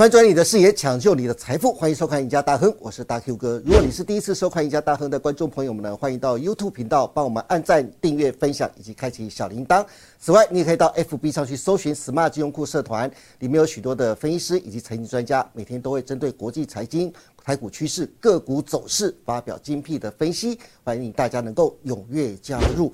翻转你的视野，抢救你的财富，欢迎收看《赢家大亨》，我是大 Q 哥。如果你是第一次收看《赢家大亨》的观众朋友们呢，欢迎到 YouTube 频道帮我们按赞、订阅、分享以及开启小铃铛。此外，你也可以到 FB 上去搜寻 “Smart 金融库社团”，里面有许多的分析师以及财经专家，每天都会针对国际财经、台股趋势、个股走势发表精辟的分析，欢迎大家能够踊跃加入。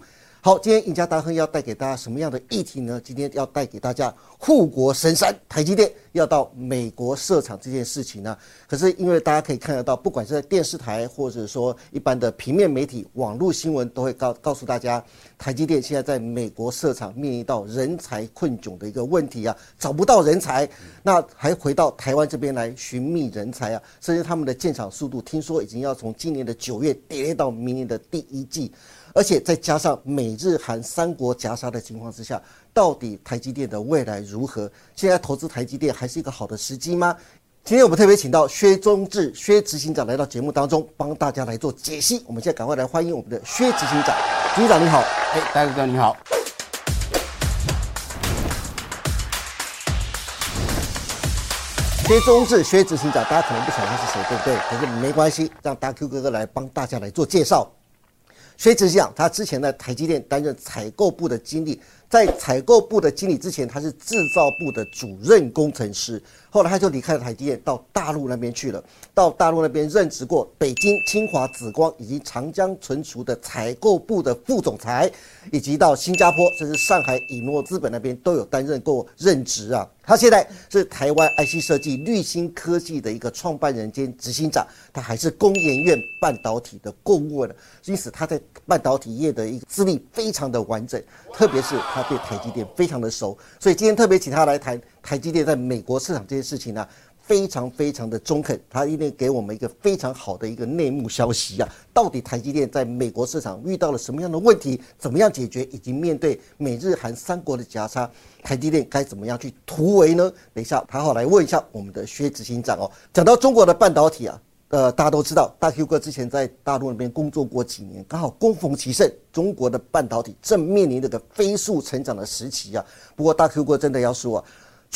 好，今天赢家大亨要带给大家什么样的议题呢？今天要带给大家护国神山台积电要到美国设厂这件事情呢。可是因为大家可以看得到，不管是在电视台或者说一般的平面媒体、网络新闻，都会告告诉大家，台积电现在在美国设厂面临到人才困窘的一个问题啊，找不到人才，那还回到台湾这边来寻觅人才啊，甚至他们的建厂速度，听说已经要从今年的九月跌到明年的第一季。而且再加上美日韩三国夹杀的情况之下，到底台积电的未来如何？现在投资台积电还是一个好的时机吗？今天我们特别请到薛中志薛执行长来到节目当中，帮大家来做解析。我们现在赶快来欢迎我们的薛执行长，执行长你好，哎，大哥你好。薛中志薛执行长，大家可能不晓得他是谁，对不对？可是没关系，让大 Q 哥哥来帮大家来做介绍。所以只是讲，他之前在台积电担任采购部的经理，在采购部的经理之前，他是制造部的主任工程师。后来他就离开了台积电，到大陆那边去了。到大陆那边任职过北京清华紫光以及长江存储的采购部的副总裁，以及到新加坡甚至上海以诺资本那边都有担任过任职啊。他现在是台湾 IC 设计绿芯科技的一个创办人兼执行长，他还是工研院半导体的顾问，因此他在半导体业的一个资历非常的完整，特别是他对台积电非常的熟，所以今天特别请他来谈。台积电在美国市场这件事情呢，非常非常的中肯，他一定给我们一个非常好的一个内幕消息啊！到底台积电在美国市场遇到了什么样的问题，怎么样解决，以及面对美日韩三国的夹杀，台积电该怎么样去突围呢？等一下，他好来问一下我们的薛执行长哦。讲到中国的半导体啊，呃，大家都知道，大 Q 哥之前在大陆那边工作过几年，刚好恭逢其盛，中国的半导体正面临这个飞速成长的时期啊。不过大 Q 哥真的要说。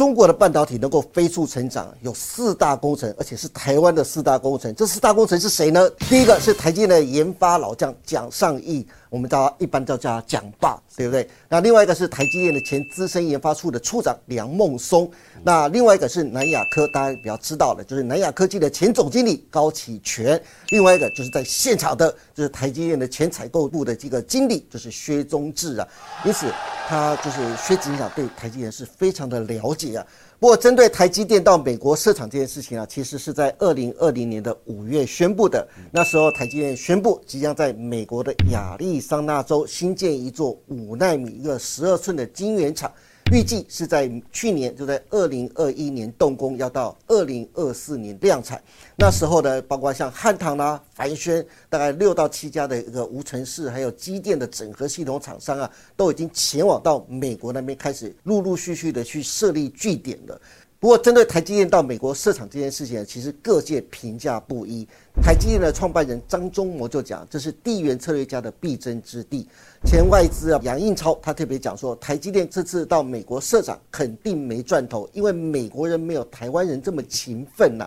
中国的半导体能够飞速成长，有四大工程，而且是台湾的四大工程。这四大工程是谁呢？第一个是台积电的研发老将蒋尚义。我们叫一般叫叫蒋爸，对不对？那另外一个是台积电的前资深研发处的处长梁孟松，那另外一个是南亚科，大家比较知道的，就是南亚科技的前总经理高启全，另外一个就是在现场的，就是台积电的前采购部的这个经理，就是薛宗志啊。因此，他就是薛执行长对台积电是非常的了解啊。不过，针对台积电到美国设厂这件事情啊，其实是在二零二零年的五月宣布的。那时候，台积电宣布即将在美国的亚利桑那州新建一座五纳米一个十二寸的晶圆厂。预计是在去年，就在二零二一年动工，要到二零二四年量产。那时候呢，包括像汉唐啦、凡轩，大概六到七家的一个无尘室，还有机电的整合系统厂商啊，都已经前往到美国那边开始陆陆续续的去设立据点了。不过，针对台积电到美国设厂这件事情，其实各界评价不一。台积电的创办人张忠谋就讲，这是地缘策略家的必争之地。前外资啊杨应超他特别讲说，台积电这次到美国设厂肯定没赚头，因为美国人没有台湾人这么勤奋呐。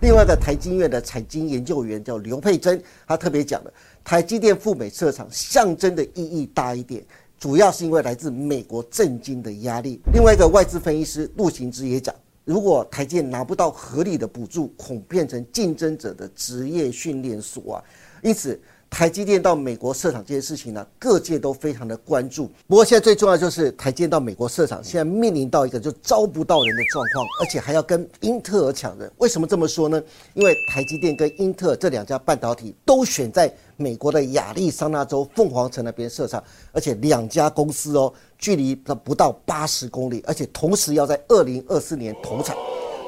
另外一个台积院的财经研究员叫刘佩珍，他特别讲了，台积电赴美设厂象征的意义大一点。主要是因为来自美国震惊的压力。另外一个外资分析师陆行之也讲。如果台建拿不到合理的补助，恐变成竞争者的职业训练所啊！因此，台积电到美国设厂这件事情呢，各界都非常的关注。不过，现在最重要就是台积电到美国设厂，现在面临到一个就招不到人的状况，而且还要跟英特尔抢人。为什么这么说呢？因为台积电跟英特尔这两家半导体都选在。美国的亚利桑那州凤凰城那边设厂，而且两家公司哦，距离不到八十公里，而且同时要在二零二四年投产。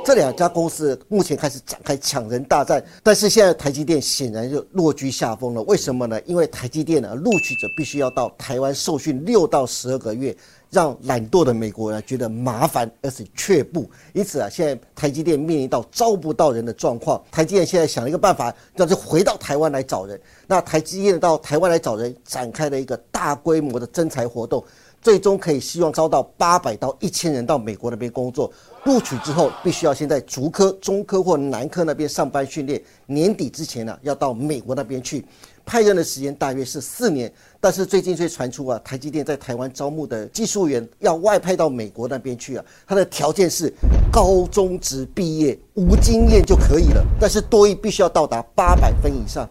这两家公司目前开始展开抢人大战，但是现在台积电显然就落居下风了。为什么呢？因为台积电呢，录取者必须要到台湾受训六到十二个月。让懒惰的美国人觉得麻烦，而且却步。因此啊，现在台积电面临到招不到人的状况。台积电现在想了一个办法，那就回到台湾来找人。那台积电到台湾来找人，展开了一个大规模的征才活动。最终可以希望招到八百到一千人到美国那边工作。录取之后，必须要先在竹科、中科或南科那边上班训练，年底之前呢，要到美国那边去。派任的时间大约是四年，但是最近却传出啊，台积电在台湾招募的技术员要外派到美国那边去啊，他的条件是高中职毕业无经验就可以了，但是多益必须要到达八百分以上，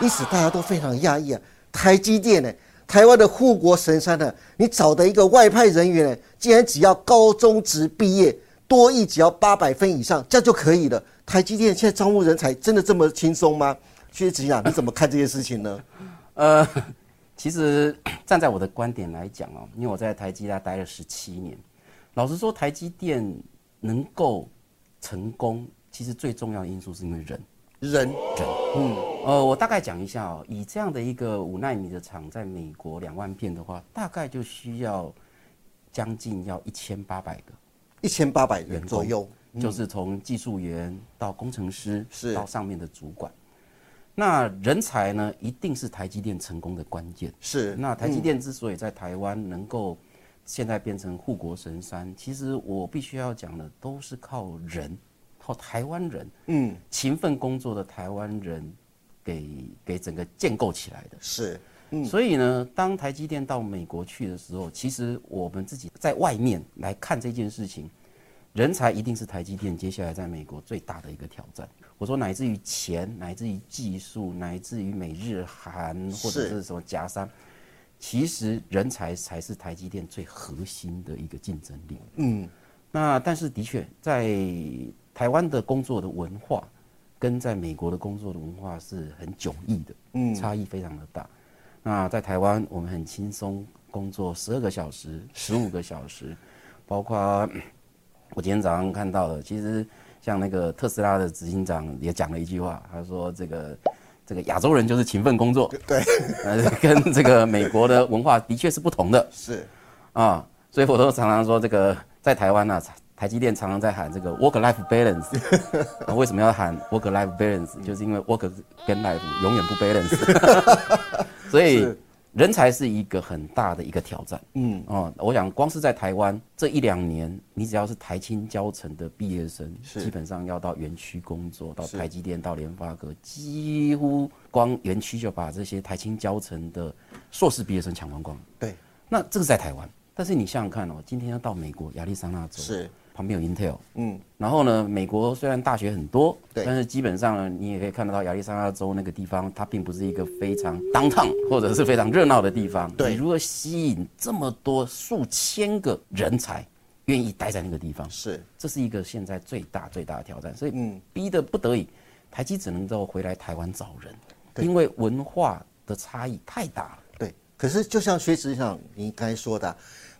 因此大家都非常压抑啊，台积电呢，台湾的护国神山呢，你找的一个外派人员，竟然只要高中职毕业，多益只要八百分以上，这样就可以了。台积电现在招募人才真的这么轻松吗？薛子阳，你怎么看这件事情呢？呃，其实站在我的观点来讲哦，因为我在台积电待了十七年，老实说，台积电能够成功，其实最重要的因素是因为人，人，人。嗯，呃，我大概讲一下哦，以这样的一个五纳米的厂，在美国两万片的话，大概就需要将近要一千八百个，一千八百人左右，就是从技术员到工程师，是到上面的主管。那人才呢，一定是台积电成功的关键。是。那台积电之所以在台湾能够现在变成护国神山，其实我必须要讲的都是靠人，靠台湾人，嗯，勤奋工作的台湾人给给整个建构起来的。是。嗯。所以呢，当台积电到美国去的时候，其实我们自己在外面来看这件事情，人才一定是台积电接下来在美国最大的一个挑战。我说，乃至于钱，乃至于技术，乃至于美日韩或者是什么夹山，其实人才才是台积电最核心的一个竞争力。嗯，那但是的确，在台湾的工作的文化跟在美国的工作的文化是很迥异的，嗯，差异非常的大。那在台湾，我们很轻松工作十二个小时、十五个小时，包括我今天早上看到的，其实。像那个特斯拉的执行长也讲了一句话，他说：“这个这个亚洲人就是勤奋工作，对，呃，跟这个美国的文化的确是不同的，是啊，所以我都常常说，这个在台湾呢，台积电常常在喊这个 work-life balance，为什么要喊 work-life balance？就是因为 work 跟 life 永远不 balance，所以。”人才是一个很大的一个挑战，嗯哦，我想光是在台湾这一两年，你只要是台青教程的毕业生，基本上要到园区工作，到台积电、到联发科，几乎光园区就把这些台青教程的硕士毕业生抢光光。对，那这个在台湾，但是你想想看哦，今天要到美国亚利桑那州是。旁边有 Intel，嗯，然后呢，美国虽然大学很多，对，但是基本上呢，你也可以看得到亚利桑那州那个地方，它并不是一个非常 downtown 或者是非常热闹的地方。对，你如何吸引这么多数千个人才愿意待在那个地方？是，这是一个现在最大最大的挑战。所以，嗯，逼得不得已，台积只能够回来台湾找人，因为文化的差异太大了。对，可是就像薛执长你刚才说的，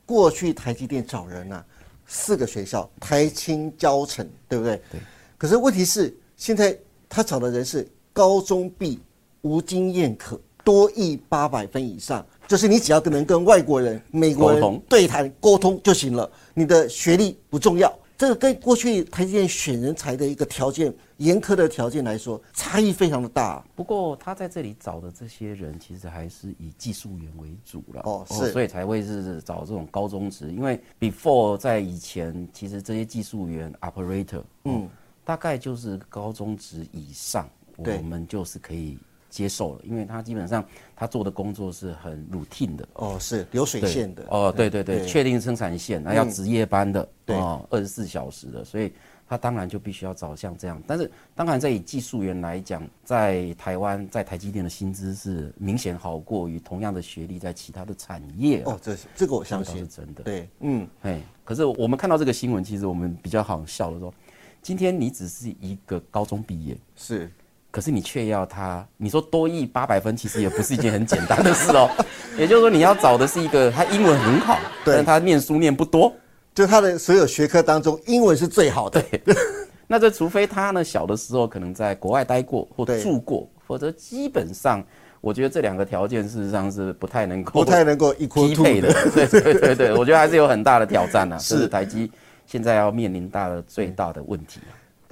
过去台积电找人啊。四个学校，台青交城，对不对？对。可是问题是，现在他找的人是高中毕，无经验可，多译八百分以上，就是你只要能跟外国人、美国人对谈沟通就行了，你的学历不重要。这个跟过去台积电选人才的一个条件严苛的条件来说，差异非常的大。不过他在这里找的这些人，其实还是以技术员为主了。哦，是，所以才会是找这种高中职。因为 before 在以前，其实这些技术员 operator，嗯，大概就是高中职以上，我们就是可以。接受了，因为他基本上他做的工作是很 routine 的。哦，是流水线的。哦，对对对，确定生产线，那要值夜班的哦，二十四小时的，所以他当然就必须要找像这样。但是当然在以技术员来讲，在台湾在台积电的薪资是明显好过于同样的学历在其他的产业哦，这这个我相信。是真的。对，嗯，哎，可是我们看到这个新闻，其实我们比较好笑的说，今天你只是一个高中毕业。是。可是你却要他，你说多亿八百分，其实也不是一件很简单的事哦。也就是说，你要找的是一个他英文很好，但他念书念不多，就他的所有学科当中，英文是最好的。那这除非他呢小的时候可能在国外待过或住过，否则基本上，我觉得这两个条件事实上是不太能够不太能够一匹配的。对对对对，我觉得还是有很大的挑战呢。是台积现在要面临大的最大的问题。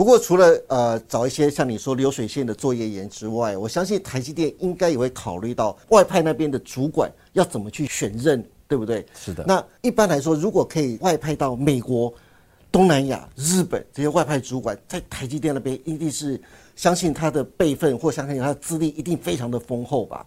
不过，除了呃找一些像你说流水线的作业员之外，我相信台积电应该也会考虑到外派那边的主管要怎么去选任对不对？是的那一般来说，如果可以外派到美国、东南亚、日本这些外派主管，在台积电那边一定是相信他的辈分或相信他的资历一定非常的丰厚吧？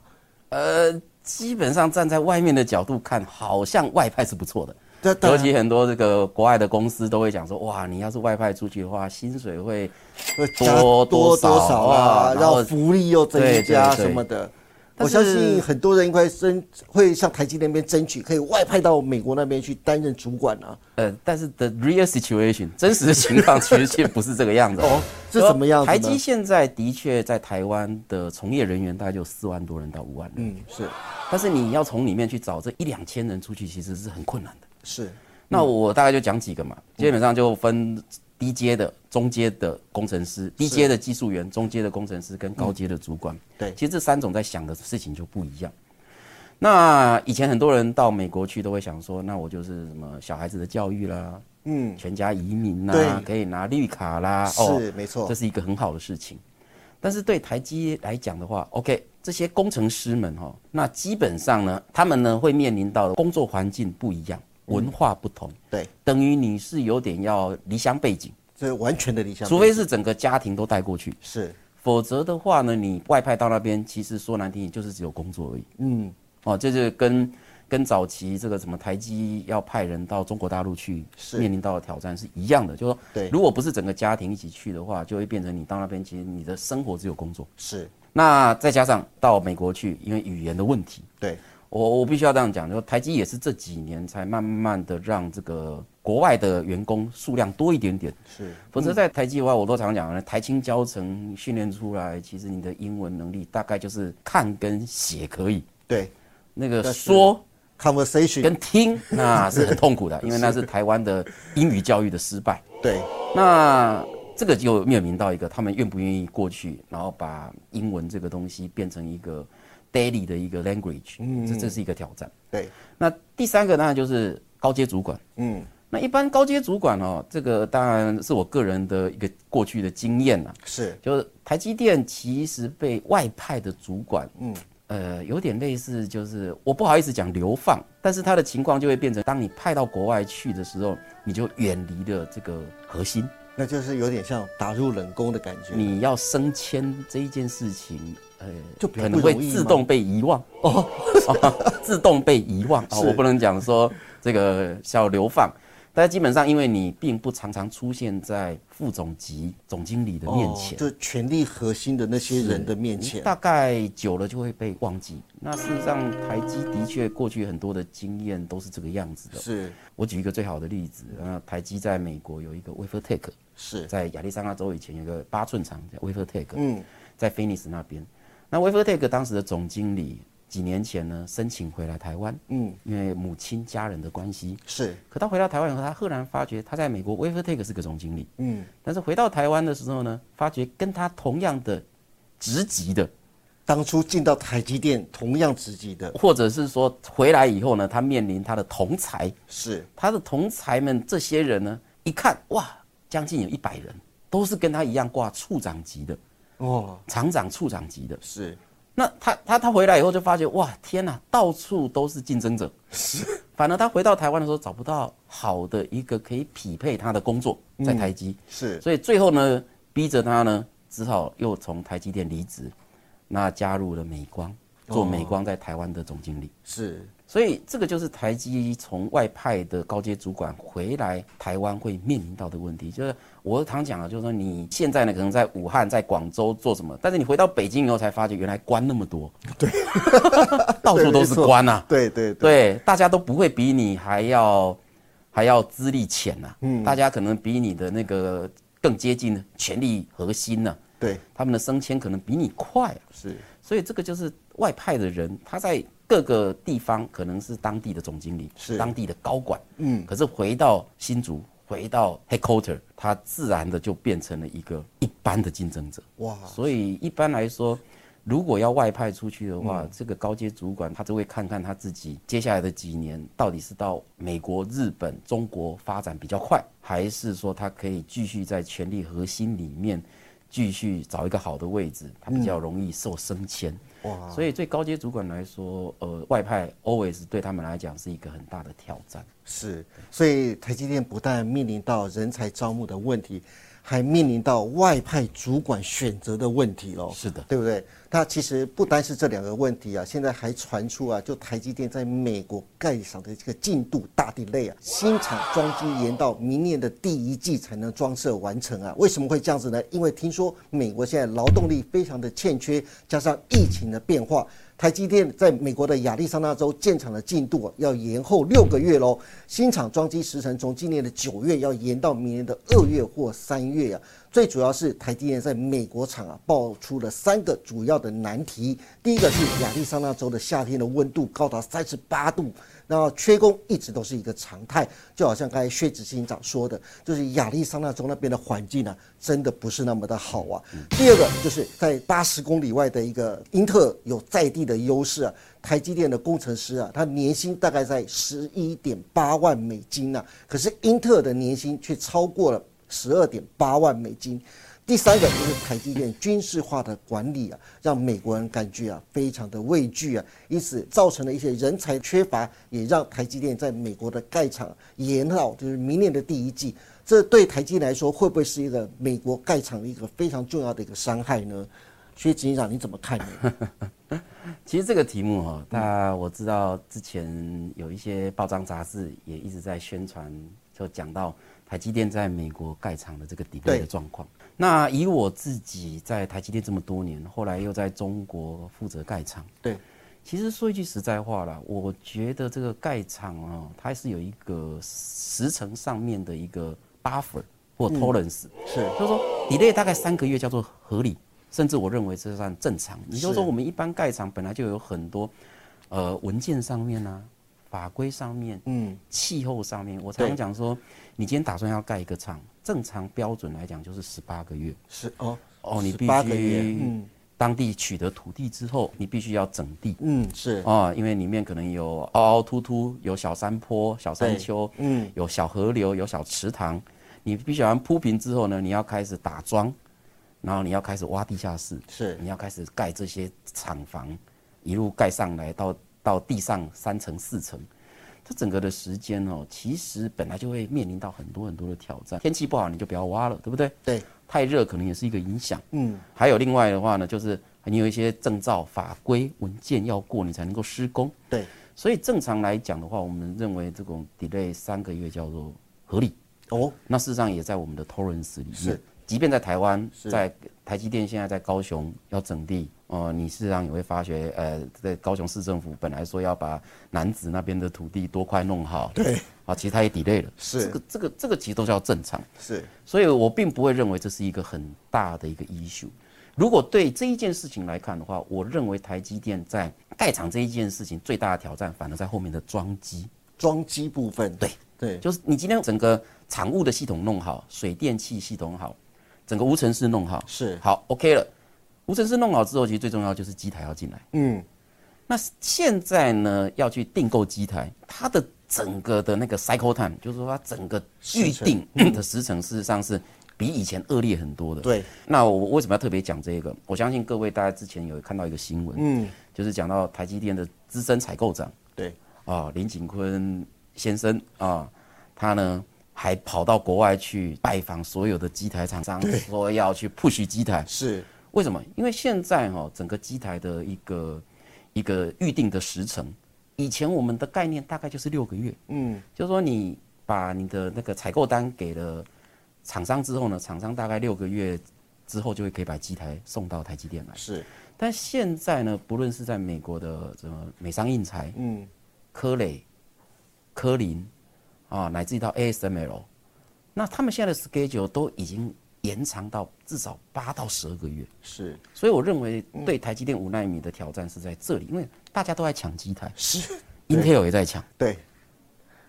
呃，基本上站在外面的角度看，好像外派是不错的。尤其很多这个国外的公司都会讲说，哇，你要是外派出去的话，薪水会会多多多少少啊啊，然后福利又增加什么的。我相信很多人应该争会向台积电那边争取，可以外派到美国那边去担任主管啊。呃，但是 the real situation 真实的情况其实却不是这个样子。哦，是什么样子？台积现在的确在台湾的从业人员大概就四万多人到五万人，嗯，是但是你要从里面去找这一两千人出去，其实是很困难的。是，那我大概就讲几个嘛，基本上就分低阶的、中阶的工程师、低阶的技术员、中阶的工程师跟高阶的主管。对其实这三种在想的事情就不一样。那以前很多人到美国去都会想说，那我就是什么小孩子的教育啦，嗯，全家移民啦，可以拿绿卡啦，是没错这是一个很好的事情。但是对台积来讲的话，OK，这些工程师们哈、那基本上呢，他们呢会面临到的工作环境不一样，文化不同，对，等于你是有点要离乡背景，这完全的离乡，除非是整个家庭都带过去，是，否则的话呢，你外派到那边，其实说难听点就是只有工作而已。嗯，哦，这就是跟跟早期这个什么台积要派人到中国大陆去是。面临到的挑战是一样的，就是说，对。如果不是整个家庭一起去的话，就会变成你到那边，其实你的生活只有工作。是，那再加上到美国去，因为语言的问题，对，我我必须要这样讲，就台积也是这几年才慢慢的让这个国外的员工数量多一点点。是，否则在台积的话，我都常讲，台青教程训练出来，其实你的英文能力大概就是看跟写可以，对那个说，conversation，跟听那是很痛苦的，因为那是台湾的英语教育的失败。对，那这个就面临到一个，他们愿不愿意过去，然后把英文这个东西变成一个 daily 的一个 language，嗯这这是一个挑战。对，那第三个当然就是高阶主管。嗯，那一般高阶主管哦，这个当然是我个人的一个过去的经验啊。是，就是台积电其实被外派的主管，嗯，呃，有点类似，就是我不好意思讲流放，但是他的情况就会变成，当你派到国外去的时候，你就远离了这个核心，那就是有点像打入冷宫的感觉。你要升迁这一件事情，呃，就可能会自动被遗忘。哦，自动被遗忘。啊、是。我不能讲说这个叫流放。但基本上，因为你并不常常出现在副总级总经理的面前，哦就权力核心的那些人的面前，大概久了就会被忘记。那事实上，台积的确过去很多的经验都是这个样子的。是我举一个最好的例子，呃，台积在美国有一个 WaferTech，是，在亚利桑那州以前有一个八寸厂叫 WaferTech，嗯，在 Phoenix 那边。那 WaferTech 当时的总经理几年前呢申请回来台湾，嗯，因为母亲家人的关系。是，可他回到台湾以后，他赫然发觉他在美国 WaferTech 是个总经理，嗯，但是回到台湾的时候呢，发觉跟他同样的职级的，当初进到台积电同样职级的，或者是说回来以后呢，他面临他的同才，是。他的同才们这些人呢，一看哇，将近有一百人，都是跟他一样挂处长级的，哦，厂长、处长级的。是那他他他回来以后就发觉哇，天哪，到处都是竞争者。是，反而他回到台湾的时候找不到好的一个可以匹配他的工作，在台积，是。所以最后呢，逼着他呢，只好又从台积电离职，那加入了美光，做美光在台湾的总经理。是所以这个就是台积从外派的高阶主管回来台湾会面临到的问题，就是我常讲啊，就是说你现在呢可能在武汉、在广州做什么，但是你回到北京以后才发觉原来关那么多，对，到处都是关啊，对对对，对，大家都不会比你还要还要资历浅呐、嗯，大家可能比你的那个更接近权力核心呢、对。他们的升迁可能比你快啊。是。所以这个就是外派的人，他在各个地方可能是当地的总经理，是当地的高管，嗯可是回到新竹，回到 headquarter，他自然的就变成了一个一般的竞争者。哇，所以一般来说，如果要外派出去的话，嗯这个高阶主管他就会看看他自己接下来的几年到底是到美国、日本、中国发展比较快，还是说他可以继续在权力核心里面继续找一个好的位置，他比较容易受升迁。哇，所以对高阶主管来说，呃，外派 always 对他们来讲是一个很大的挑战。是，所以台积电不但面临到人才招募的问题，还面临到外派主管选择的问题喽。是的，对不对？那其实不单是这两个问题啊，现在还传出啊，就台积电在美国盖厂的这个进度大 delay 啊，新厂装机延到明年的第一季才能装设完成啊。为什么会这样子呢？因为听说美国现在劳动力非常的欠缺，加上疫情的变化。台积电在美国的亚利桑那州建厂的进度要延后六个月喽，新厂装机时程从今年的九月要延到明年的二月或三月呀。最主要是台积电在美国厂啊，爆出了三个主要的难题。第一个是亚利桑那州的夏天的温度高达三十八度。那缺工一直都是一个常态，就好像刚才薛子欣长说的，就是亚利桑那州那边的环境呢，真的不是那么的好啊。第二个就是在八十公里外的一个英特尔有在地的优势啊，台积电的工程师啊，他年薪大概在十一点八万美金呐，可是英特尔的年薪却超过了十二点八万美金。第三个就是台积电军事化的管理啊，让美国人感觉啊非常的畏惧啊，因此造成了一些人才缺乏，也让台积电在美国的盖厂延到就是明年的第一季。这对台积来说会不会是一个美国盖厂的一个非常重要的一个伤害呢？薛执行长你怎么看呢？其实这个题目哈，那我知道之前有一些报章杂志也一直在宣传，就讲到台积电在美国盖厂的这个底背的状况。那以我自己在台积电这么多年，后来又在中国负责盖厂，对，其实说一句实在话啦，我觉得这个盖厂啊，它是有一个时程上面的一个 buffer 或 tolerance，是，就是说 delay 大概三个月叫做合理，甚至我认为这算正常。也就是说，我们一般盖厂本来就有很多，呃，文件上面啊，法规上面，嗯，气候上面，我常常讲说，你今天打算要盖一个厂。正常标准来讲就是十八个月，是哦哦，你必须嗯，当地取得土地之后，你必须要整地，嗯是。啊，因为里面可能有凹凹凸凸，有小山坡、小山丘，嗯，有小河流、有小池塘，你必须要铺平之后呢，你要开始打桩，然后你要开始挖地下室，是，你要开始盖这些厂房，一路盖上来到到地上三层四层。这整个的时间哦，其实本来就会面临到很多很多的挑战。天气不好你就不要挖了，对不对？对。太热可能也是一个影响。嗯。还有另外的话呢，就是你有一些证照、法规、文件要过，你才能够施工。对。所以正常来讲的话，我们认为这种 delay 三个月叫做合理。哦。那事实上也在我们的 tolerance 里面。是。即便在台湾，在台积电现在在高雄要整地。哦，你事实上也会发觉，呃，在高雄市政府本来说要把南子那边的土地多块弄好，对，啊，其实他也 delay 了，是。这个这个这个其实都叫正常，是，所以我并不会认为这是一个很大的一个 issue。如果对这一件事情来看的话，我认为台积电在盖厂这一件事情最大的挑战，反而在后面的装机，装机部分，对。对，就是你今天整个厂务的系统弄好，水电气系统好，整个无尘室弄好，是好 OK 了。无尘室弄好之后，其实最重要就是机台要进来。嗯，那现在呢要去订购机台，它的整个的那个 cycle time，就是说它整个预定的时程，事实上是比以前恶劣很多的。对。那我为什么要特别讲这个？我相信各位大家之前有看到一个新闻，嗯，就是讲到台积电的资深采购长，对，啊林景坤先生啊，他呢还跑到国外去拜访所有的机台厂商，说要去 push 机台，是。为什么？因为现在哈，整个机台的一个一个预定的时程，以前我们的概念大概就是六个月。嗯，就是说你把你的那个采购单给了厂商之后呢，厂商大概六个月之后就会可以把机台送到台积电来。是，但现在呢，不论是在美国的什么美商印材、嗯，科磊、科林啊，乃至于到 ASML，那他们现在的 schedule 都已经。延长到至少八到十二个月，是，所以我认为对台积电五纳米的挑战是在这里，因为大家都在抢机台，是，Intel 也在抢，对，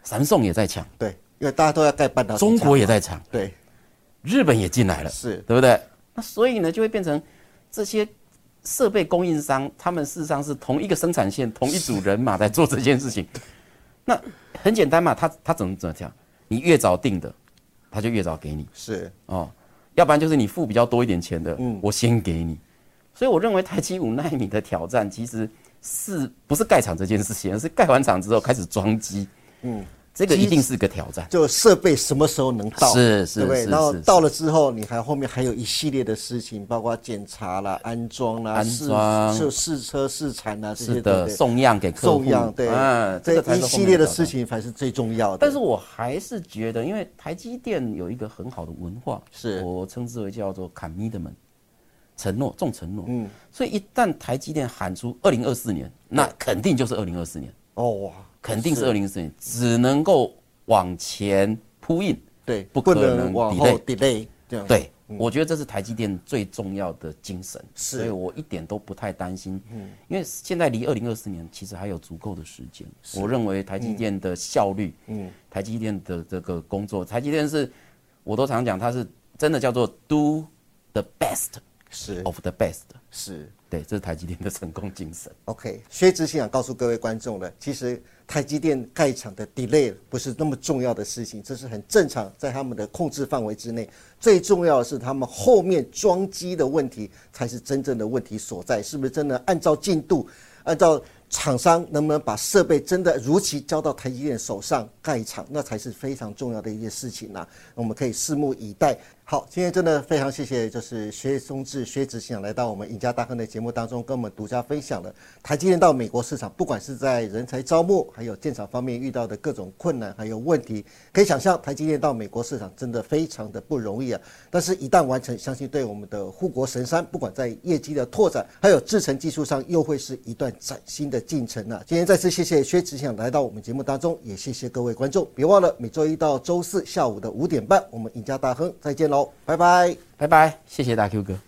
三宋也在抢，对，因为大家都要盖半导体，中国也在抢，对，日本也进来了，是。对不对？那所以呢，就会变成这些设备供应商，他们事实上是同一个生产线，同一组人马在做这件事情。那很简单嘛，他他怎么怎么讲？你越早定的，他就越早给你，是哦。要不然就是你付比较多一点钱的，嗯，我先给你，所以我认为台积五纳米的挑战其实是不是盖厂这件事情，而是盖完厂之后开始装机。嗯。这个一定是个挑战，就设备什么时候能到，是是，对不对？然后到了之后，你还后面还有一系列的事情，包括检查啦、安装啦、安装、就试车试产啊这些的，送样给客户，送样对，嗯，这一系列的事情才是最重要的。但是我还是觉得，因为台积电有一个很好的文化，是我称之为叫做 commitment，承诺重承诺，嗯，所以一旦台积电喊出二零二四年，那肯定就是二零二四年，哦哇。肯定是二零二四年，只能够往前铺印，对，不可能往后 delay。对，我觉得这是台积电最重要的精神，所以我一点都不太担心。嗯，因为现在离二零二四年其实还有足够的时间。我认为台积电的效率，嗯，台积电的这个工作，台积电是，我都常讲，它是真的叫做 do the best，是 of the best，是对，这是台积电的成功精神。OK，薛执行想告诉各位观众的，其实。台积电盖厂的 delay 不是那么重要的事情，这是很正常，在他们的控制范围之内。最重要的是他们后面装机的问题才是真正的问题所在，是不是真的按照进度，按照？厂商能不能把设备真的如期交到台积电手上盖厂，那才是非常重要的一件事情呐。我们可以拭目以待。好，今天真的非常谢谢，就是薛松志薛执行来到我们赢家大亨的节目当中，跟我们独家分享了台积电到美国市场，不管是在人才招募，还有建厂方面遇到的各种困难还有问题，可以想象台积电到美国市场真的非常的不容易啊。但是，一旦完成，相信对我们的护国神山，不管在业绩的拓展，还有制程技术上，又会是一段崭新的。进程啊。今天再次谢谢薛志祥来到我们节目当中，也谢谢各位观众。别忘了每周一到周四下午的五点半，我们赢家大亨再见喽好，拜拜，拜拜，谢谢大 Q 哥。